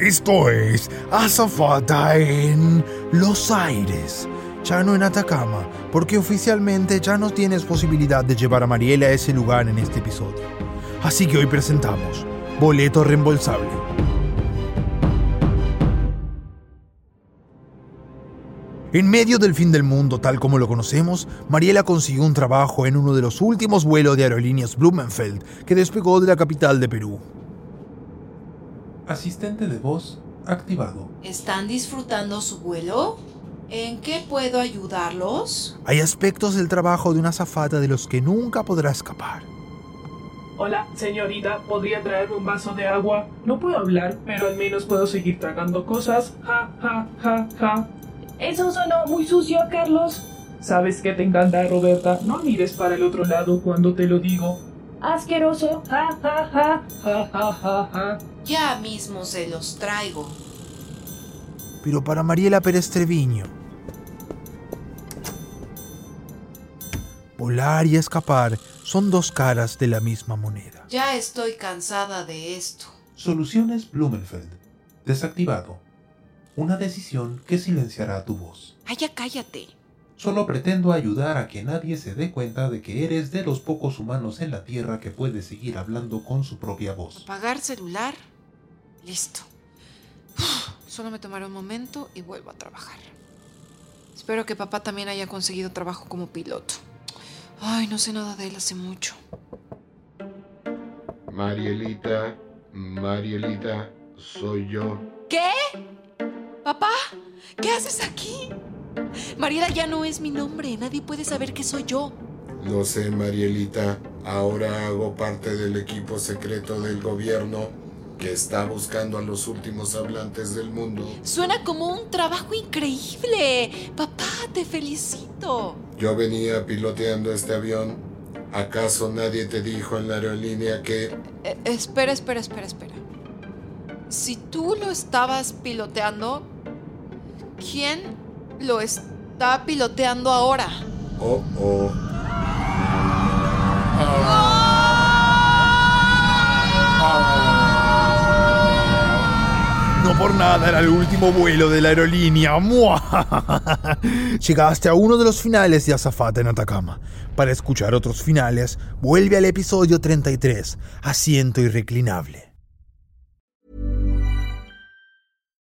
Esto es Azafata en Los Aires. Ya no en Atacama, porque oficialmente ya no tienes posibilidad de llevar a Mariela a ese lugar en este episodio. Así que hoy presentamos Boleto Reembolsable. En medio del fin del mundo tal como lo conocemos, Mariela consiguió un trabajo en uno de los últimos vuelos de aerolíneas Blumenfeld que despegó de la capital de Perú. Asistente de voz activado. ¿Están disfrutando su vuelo? ¿En qué puedo ayudarlos? Hay aspectos del trabajo de una azafata de los que nunca podrá escapar. Hola, señorita, ¿podría traerme un vaso de agua? No puedo hablar, pero al menos puedo seguir tragando cosas. Ja, ja, ja, ja. Eso sonó muy sucio, Carlos. ¿Sabes qué te encanta, Roberta? No mires para el otro lado cuando te lo digo. Asqueroso. Ja, ja, ja, ja, ja, ja, ja. Ya mismo se los traigo. Pero para Mariela Pérez Treviño, volar y escapar son dos caras de la misma moneda. Ya estoy cansada de esto. Soluciones Blumenfeld. Desactivado. Una decisión que silenciará tu voz. Ay, ya cállate. Solo pretendo ayudar a que nadie se dé cuenta de que eres de los pocos humanos en la Tierra que puede seguir hablando con su propia voz. ¿Apagar celular? Listo. Uf, Solo me tomaré un momento y vuelvo a trabajar. Espero que papá también haya conseguido trabajo como piloto. Ay, no sé nada de él hace mucho. Marielita, Marielita, soy yo. ¿Qué? ¿Papá? ¿Qué haces aquí? Mariela ya no es mi nombre. Nadie puede saber que soy yo. Lo sé, Marielita. Ahora hago parte del equipo secreto del gobierno que está buscando a los últimos hablantes del mundo. Suena como un trabajo increíble. Papá, te felicito. Yo venía piloteando este avión. ¿Acaso nadie te dijo en la aerolínea que... Eh, espera, espera, espera, espera. Si tú lo estabas piloteando, ¿quién lo está piloteando ahora? Oh, oh. No por nada era el último vuelo de la aerolínea. ¡Mua! Llegaste a uno de los finales de Azafata en Atacama. Para escuchar otros finales, vuelve al episodio 33, Asiento Irreclinable.